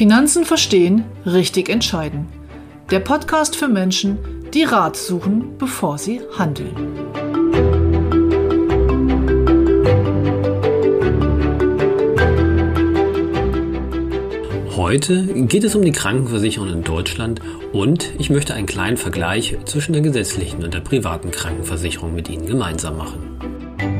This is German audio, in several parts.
Finanzen verstehen, richtig entscheiden. Der Podcast für Menschen, die Rat suchen, bevor sie handeln. Heute geht es um die Krankenversicherung in Deutschland und ich möchte einen kleinen Vergleich zwischen der gesetzlichen und der privaten Krankenversicherung mit Ihnen gemeinsam machen.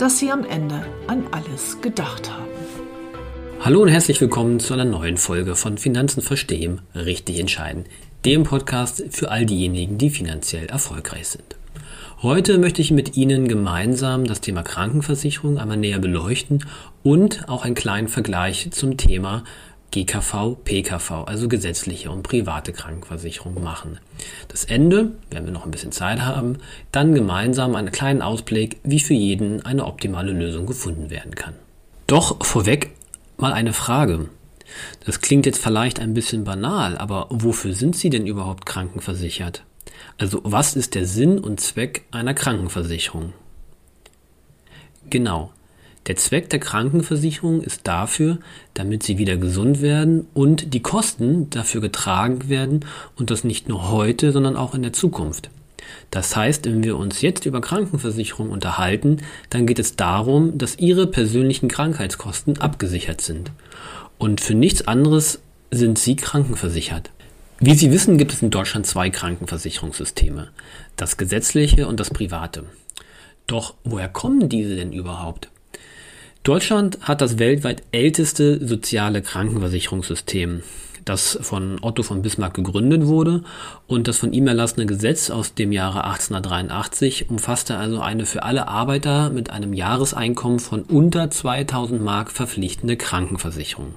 dass Sie am Ende an alles gedacht haben. Hallo und herzlich willkommen zu einer neuen Folge von Finanzen verstehen, richtig entscheiden, dem Podcast für all diejenigen, die finanziell erfolgreich sind. Heute möchte ich mit Ihnen gemeinsam das Thema Krankenversicherung einmal näher beleuchten und auch einen kleinen Vergleich zum Thema GKV, PKV, also gesetzliche und private Krankenversicherung machen. Das Ende, wenn wir noch ein bisschen Zeit haben, dann gemeinsam einen kleinen Ausblick, wie für jeden eine optimale Lösung gefunden werden kann. Doch vorweg mal eine Frage. Das klingt jetzt vielleicht ein bisschen banal, aber wofür sind Sie denn überhaupt krankenversichert? Also was ist der Sinn und Zweck einer Krankenversicherung? Genau, der Zweck der Krankenversicherung ist dafür, damit sie wieder gesund werden und die Kosten dafür getragen werden und das nicht nur heute, sondern auch in der Zukunft. Das heißt, wenn wir uns jetzt über Krankenversicherung unterhalten, dann geht es darum, dass Ihre persönlichen Krankheitskosten abgesichert sind. Und für nichts anderes sind Sie krankenversichert. Wie Sie wissen, gibt es in Deutschland zwei Krankenversicherungssysteme, das gesetzliche und das private. Doch woher kommen diese denn überhaupt? Deutschland hat das weltweit älteste soziale Krankenversicherungssystem, das von Otto von Bismarck gegründet wurde und das von ihm erlassene Gesetz aus dem Jahre 1883 umfasste also eine für alle Arbeiter mit einem Jahreseinkommen von unter 2000 Mark verpflichtende Krankenversicherung.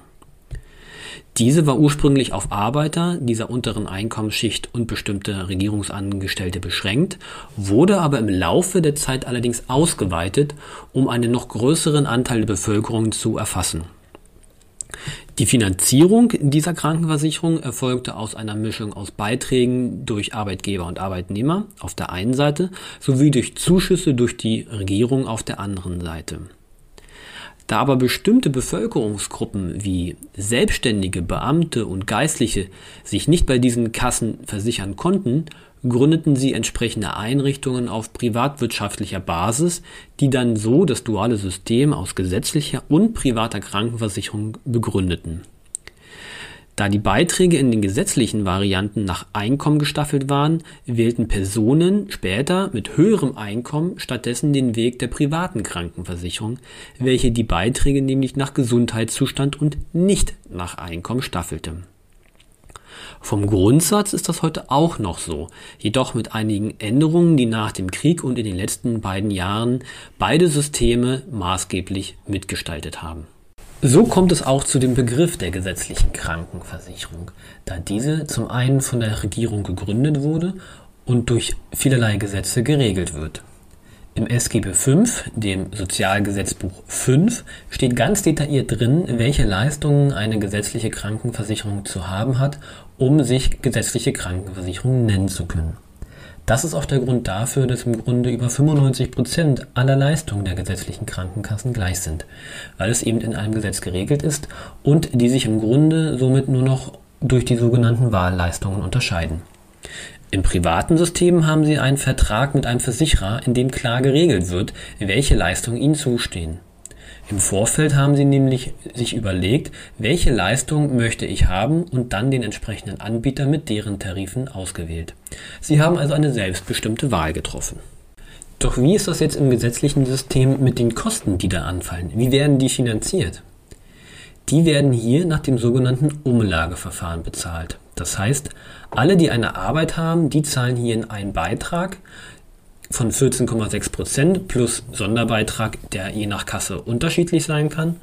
Diese war ursprünglich auf Arbeiter dieser unteren Einkommensschicht und bestimmte Regierungsangestellte beschränkt, wurde aber im Laufe der Zeit allerdings ausgeweitet, um einen noch größeren Anteil der Bevölkerung zu erfassen. Die Finanzierung dieser Krankenversicherung erfolgte aus einer Mischung aus Beiträgen durch Arbeitgeber und Arbeitnehmer auf der einen Seite sowie durch Zuschüsse durch die Regierung auf der anderen Seite. Da aber bestimmte Bevölkerungsgruppen wie Selbstständige, Beamte und Geistliche sich nicht bei diesen Kassen versichern konnten, gründeten sie entsprechende Einrichtungen auf privatwirtschaftlicher Basis, die dann so das duale System aus gesetzlicher und privater Krankenversicherung begründeten da die Beiträge in den gesetzlichen Varianten nach Einkommen gestaffelt waren, wählten Personen später mit höherem Einkommen stattdessen den Weg der privaten Krankenversicherung, welche die Beiträge nämlich nach Gesundheitszustand und nicht nach Einkommen staffelte. Vom Grundsatz ist das heute auch noch so, jedoch mit einigen Änderungen, die nach dem Krieg und in den letzten beiden Jahren beide Systeme maßgeblich mitgestaltet haben. So kommt es auch zu dem Begriff der gesetzlichen Krankenversicherung, da diese zum einen von der Regierung gegründet wurde und durch vielerlei Gesetze geregelt wird. Im SGB V, dem Sozialgesetzbuch 5, steht ganz detailliert drin, welche Leistungen eine gesetzliche Krankenversicherung zu haben hat, um sich gesetzliche Krankenversicherung nennen zu können. Das ist auch der Grund dafür, dass im Grunde über 95 Prozent aller Leistungen der gesetzlichen Krankenkassen gleich sind, weil es eben in einem Gesetz geregelt ist und die sich im Grunde somit nur noch durch die sogenannten Wahlleistungen unterscheiden. Im privaten System haben Sie einen Vertrag mit einem Versicherer, in dem klar geregelt wird, welche Leistungen Ihnen zustehen. Im Vorfeld haben sie nämlich sich überlegt, welche Leistung möchte ich haben und dann den entsprechenden Anbieter mit deren Tarifen ausgewählt. Sie haben also eine selbstbestimmte Wahl getroffen. Doch wie ist das jetzt im gesetzlichen System mit den Kosten, die da anfallen? Wie werden die finanziert? Die werden hier nach dem sogenannten Umlageverfahren bezahlt. Das heißt, alle, die eine Arbeit haben, die zahlen hier einen Beitrag von 14,6 Prozent plus Sonderbeitrag, der je nach Kasse unterschiedlich sein kann.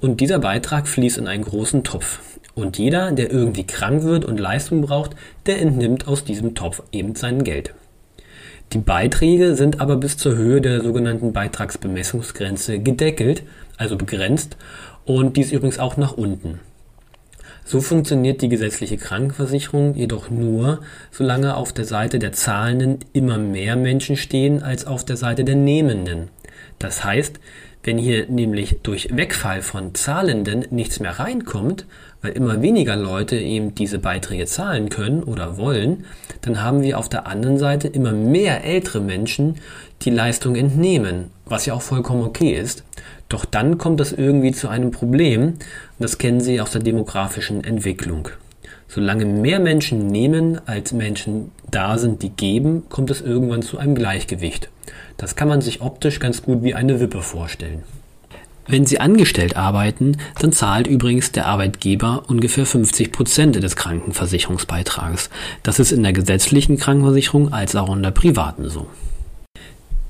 Und dieser Beitrag fließt in einen großen Topf. Und jeder, der irgendwie krank wird und Leistung braucht, der entnimmt aus diesem Topf eben sein Geld. Die Beiträge sind aber bis zur Höhe der sogenannten Beitragsbemessungsgrenze gedeckelt, also begrenzt, und dies übrigens auch nach unten. So funktioniert die gesetzliche Krankenversicherung jedoch nur, solange auf der Seite der Zahlenden immer mehr Menschen stehen als auf der Seite der Nehmenden. Das heißt, wenn hier nämlich durch Wegfall von Zahlenden nichts mehr reinkommt, weil immer weniger Leute eben diese Beiträge zahlen können oder wollen, dann haben wir auf der anderen Seite immer mehr ältere Menschen, die Leistung entnehmen, was ja auch vollkommen okay ist. Doch dann kommt es irgendwie zu einem Problem, das kennen Sie aus der demografischen Entwicklung. Solange mehr Menschen nehmen, als Menschen da sind, die geben, kommt es irgendwann zu einem Gleichgewicht. Das kann man sich optisch ganz gut wie eine Wippe vorstellen. Wenn Sie angestellt arbeiten, dann zahlt übrigens der Arbeitgeber ungefähr 50 Prozent des Krankenversicherungsbeitrages. Das ist in der gesetzlichen Krankenversicherung als auch in der privaten so.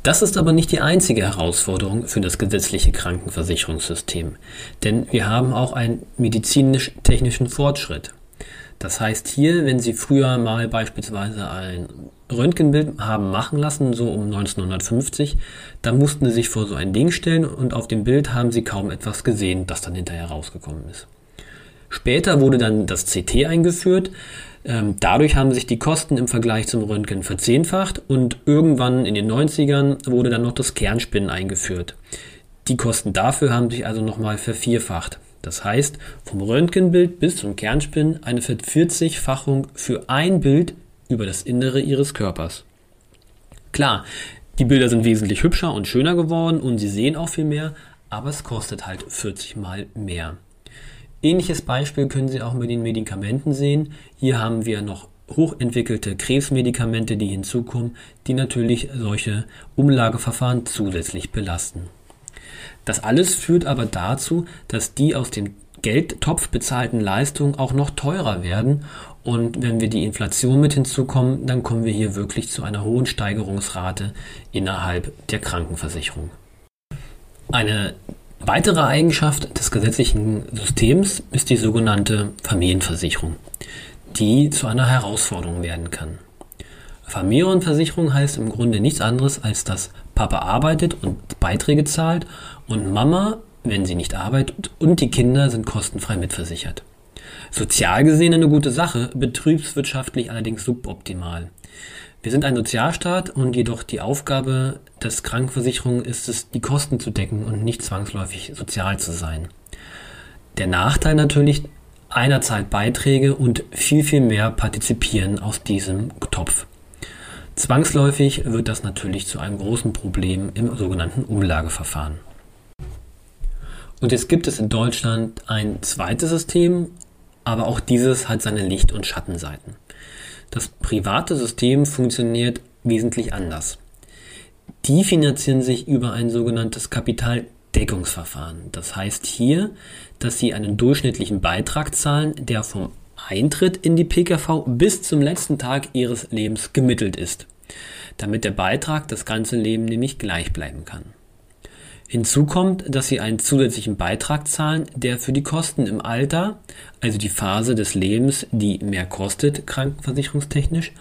Das ist aber nicht die einzige Herausforderung für das gesetzliche Krankenversicherungssystem, denn wir haben auch einen medizinisch-technischen Fortschritt. Das heißt hier, wenn Sie früher mal beispielsweise ein Röntgenbild haben machen lassen, so um 1950, dann mussten Sie sich vor so ein Ding stellen und auf dem Bild haben Sie kaum etwas gesehen, das dann hinterher rausgekommen ist. Später wurde dann das CT eingeführt. Ähm, dadurch haben sich die Kosten im Vergleich zum Röntgen verzehnfacht und irgendwann in den 90ern wurde dann noch das Kernspinnen eingeführt. Die Kosten dafür haben sich also nochmal vervierfacht. Das heißt, vom Röntgenbild bis zum Kernspinnen eine Vervierzigfachung für ein Bild über das Innere ihres Körpers. Klar, die Bilder sind wesentlich hübscher und schöner geworden und sie sehen auch viel mehr, aber es kostet halt 40 mal mehr. Ähnliches Beispiel können Sie auch mit den Medikamenten sehen. Hier haben wir noch hochentwickelte Krebsmedikamente, die hinzukommen, die natürlich solche Umlageverfahren zusätzlich belasten. Das alles führt aber dazu, dass die aus dem Geldtopf bezahlten Leistungen auch noch teurer werden. Und wenn wir die Inflation mit hinzukommen, dann kommen wir hier wirklich zu einer hohen Steigerungsrate innerhalb der Krankenversicherung. Eine Weitere Eigenschaft des gesetzlichen Systems ist die sogenannte Familienversicherung, die zu einer Herausforderung werden kann. Familienversicherung heißt im Grunde nichts anderes, als dass Papa arbeitet und Beiträge zahlt und Mama, wenn sie nicht arbeitet, und die Kinder sind kostenfrei mitversichert. Sozial gesehen eine gute Sache, betriebswirtschaftlich allerdings suboptimal. Wir sind ein Sozialstaat und jedoch die Aufgabe des Krankenversicherung ist es, die Kosten zu decken und nicht zwangsläufig sozial zu sein. Der Nachteil natürlich, einer zahlt Beiträge und viel, viel mehr partizipieren aus diesem Topf. Zwangsläufig wird das natürlich zu einem großen Problem im sogenannten Umlageverfahren. Und jetzt gibt es in Deutschland ein zweites System, aber auch dieses hat seine Licht- und Schattenseiten. Das private System funktioniert wesentlich anders. Die finanzieren sich über ein sogenanntes Kapitaldeckungsverfahren. Das heißt hier, dass sie einen durchschnittlichen Beitrag zahlen, der vom Eintritt in die PKV bis zum letzten Tag ihres Lebens gemittelt ist, damit der Beitrag das ganze Leben nämlich gleich bleiben kann. Hinzu kommt, dass sie einen zusätzlichen Beitrag zahlen, der für die Kosten im Alter, also die Phase des Lebens, die mehr kostet, krankenversicherungstechnisch,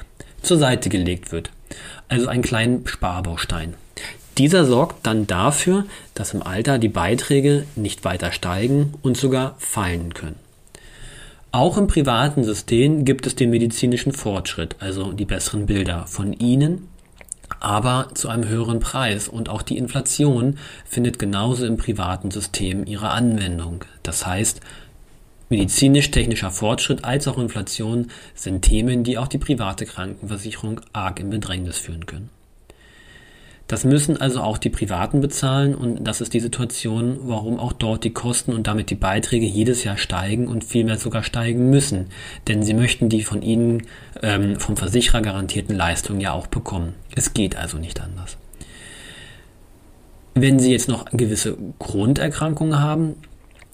zur Seite gelegt wird. Also einen kleinen Sparbaustein. Dieser sorgt dann dafür, dass im Alter die Beiträge nicht weiter steigen und sogar fallen können. Auch im privaten System gibt es den medizinischen Fortschritt, also die besseren Bilder von Ihnen aber zu einem höheren Preis. Und auch die Inflation findet genauso im privaten System ihre Anwendung. Das heißt, medizinisch-technischer Fortschritt als auch Inflation sind Themen, die auch die private Krankenversicherung arg in Bedrängnis führen können. Das müssen also auch die Privaten bezahlen und das ist die Situation, warum auch dort die Kosten und damit die Beiträge jedes Jahr steigen und vielmehr sogar steigen müssen. Denn sie möchten die von ihnen ähm, vom Versicherer garantierten Leistungen ja auch bekommen. Es geht also nicht anders. Wenn Sie jetzt noch gewisse Grunderkrankungen haben,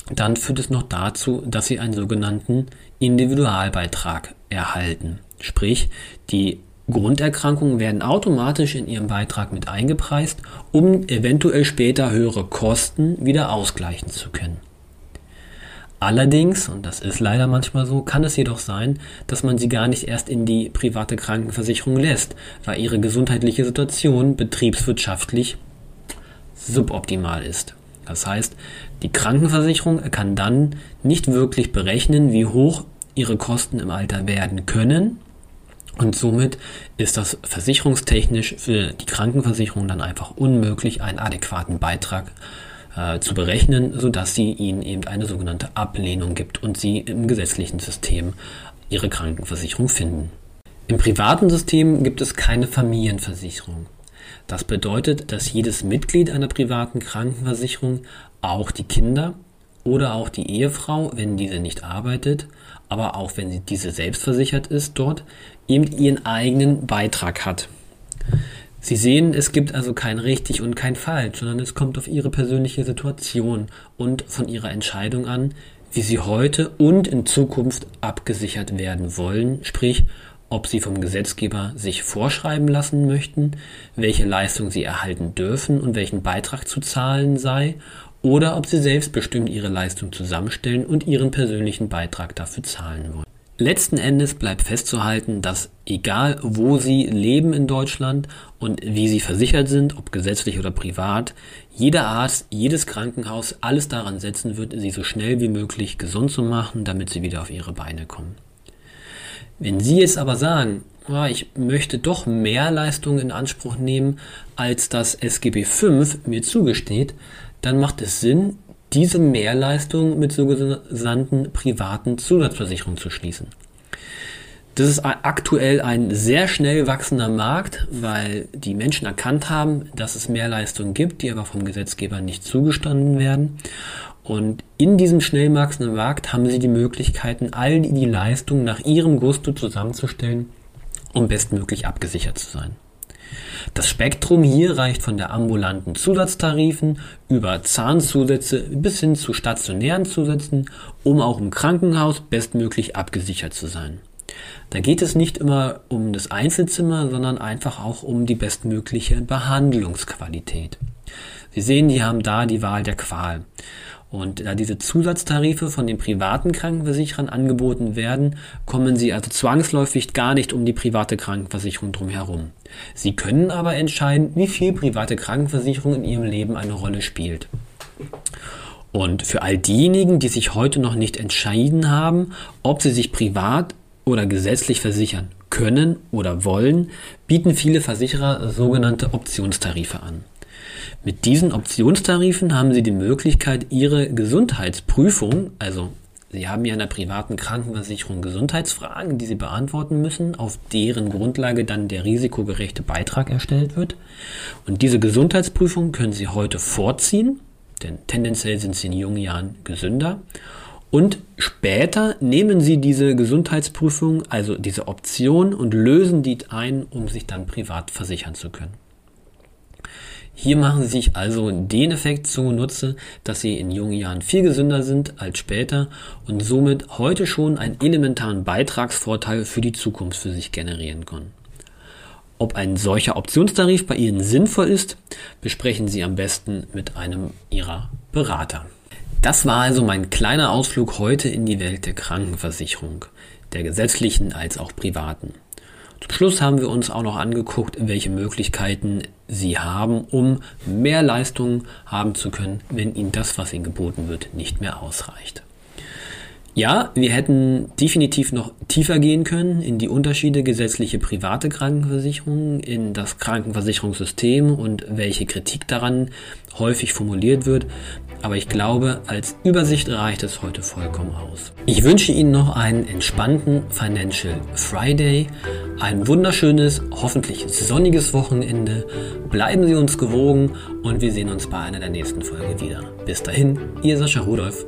dann führt es noch dazu, dass Sie einen sogenannten Individualbeitrag erhalten. Sprich, die Grunderkrankungen werden automatisch in ihrem Beitrag mit eingepreist, um eventuell später höhere Kosten wieder ausgleichen zu können. Allerdings, und das ist leider manchmal so, kann es jedoch sein, dass man sie gar nicht erst in die private Krankenversicherung lässt, weil ihre gesundheitliche Situation betriebswirtschaftlich suboptimal ist. Das heißt, die Krankenversicherung kann dann nicht wirklich berechnen, wie hoch ihre Kosten im Alter werden können. Und somit ist das versicherungstechnisch für die Krankenversicherung dann einfach unmöglich, einen adäquaten Beitrag äh, zu berechnen, sodass sie ihnen eben eine sogenannte Ablehnung gibt und sie im gesetzlichen System ihre Krankenversicherung finden. Im privaten System gibt es keine Familienversicherung. Das bedeutet, dass jedes Mitglied einer privaten Krankenversicherung, auch die Kinder oder auch die Ehefrau, wenn diese nicht arbeitet, aber auch wenn diese selbst versichert ist dort, eben ihren eigenen Beitrag hat. Sie sehen, es gibt also kein richtig und kein falsch, sondern es kommt auf Ihre persönliche Situation und von Ihrer Entscheidung an, wie Sie heute und in Zukunft abgesichert werden wollen, sprich, ob Sie vom Gesetzgeber sich vorschreiben lassen möchten, welche Leistung Sie erhalten dürfen und welchen Beitrag zu zahlen sei, oder ob Sie selbstbestimmt Ihre Leistung zusammenstellen und Ihren persönlichen Beitrag dafür zahlen wollen. Letzten Endes bleibt festzuhalten, dass egal wo Sie leben in Deutschland und wie Sie versichert sind, ob gesetzlich oder privat, jeder Arzt, jedes Krankenhaus alles daran setzen wird, Sie so schnell wie möglich gesund zu machen, damit Sie wieder auf Ihre Beine kommen. Wenn Sie jetzt aber sagen, oh, ich möchte doch mehr Leistung in Anspruch nehmen, als das SGB V mir zugesteht, dann macht es Sinn, diese Mehrleistung mit sogenannten privaten Zusatzversicherungen zu schließen. Das ist aktuell ein sehr schnell wachsender Markt, weil die Menschen erkannt haben, dass es Mehrleistungen gibt, die aber vom Gesetzgeber nicht zugestanden werden. Und in diesem schnell wachsenden Markt haben sie die Möglichkeiten, all die Leistungen nach ihrem Gusto zusammenzustellen, um bestmöglich abgesichert zu sein. Das Spektrum hier reicht von der ambulanten Zusatztarifen über Zahnzusätze bis hin zu stationären Zusätzen, um auch im Krankenhaus bestmöglich abgesichert zu sein. Da geht es nicht immer um das Einzelzimmer, sondern einfach auch um die bestmögliche Behandlungsqualität. Sie sehen, die haben da die Wahl der Qual. Und da diese Zusatztarife von den privaten Krankenversicherern angeboten werden, kommen sie also zwangsläufig gar nicht um die private Krankenversicherung drumherum. Sie können aber entscheiden, wie viel private Krankenversicherung in ihrem Leben eine Rolle spielt. Und für all diejenigen, die sich heute noch nicht entschieden haben, ob sie sich privat oder gesetzlich versichern können oder wollen, bieten viele Versicherer sogenannte Optionstarife an. Mit diesen Optionstarifen haben Sie die Möglichkeit, Ihre Gesundheitsprüfung, also Sie haben ja in der privaten Krankenversicherung Gesundheitsfragen, die Sie beantworten müssen, auf deren Grundlage dann der risikogerechte Beitrag erstellt wird. Und diese Gesundheitsprüfung können Sie heute vorziehen, denn tendenziell sind Sie in jungen Jahren gesünder. Und später nehmen Sie diese Gesundheitsprüfung, also diese Option, und lösen die ein, um sich dann privat versichern zu können. Hier machen sie sich also den Effekt zunutze, dass sie in jungen Jahren viel gesünder sind als später und somit heute schon einen elementaren Beitragsvorteil für die Zukunft für sich generieren können. Ob ein solcher Optionstarif bei Ihnen sinnvoll ist, besprechen Sie am besten mit einem Ihrer Berater. Das war also mein kleiner Ausflug heute in die Welt der Krankenversicherung, der gesetzlichen als auch privaten. Zum Schluss haben wir uns auch noch angeguckt, welche Möglichkeiten Sie haben, um mehr Leistungen haben zu können, wenn Ihnen das, was Ihnen geboten wird, nicht mehr ausreicht. Ja, wir hätten definitiv noch tiefer gehen können in die Unterschiede gesetzliche private Krankenversicherung, in das Krankenversicherungssystem und welche Kritik daran häufig formuliert wird. Aber ich glaube, als Übersicht reicht es heute vollkommen aus. Ich wünsche Ihnen noch einen entspannten Financial Friday, ein wunderschönes, hoffentlich sonniges Wochenende. Bleiben Sie uns gewogen und wir sehen uns bei einer der nächsten Folge wieder. Bis dahin, Ihr Sascha Rudolph.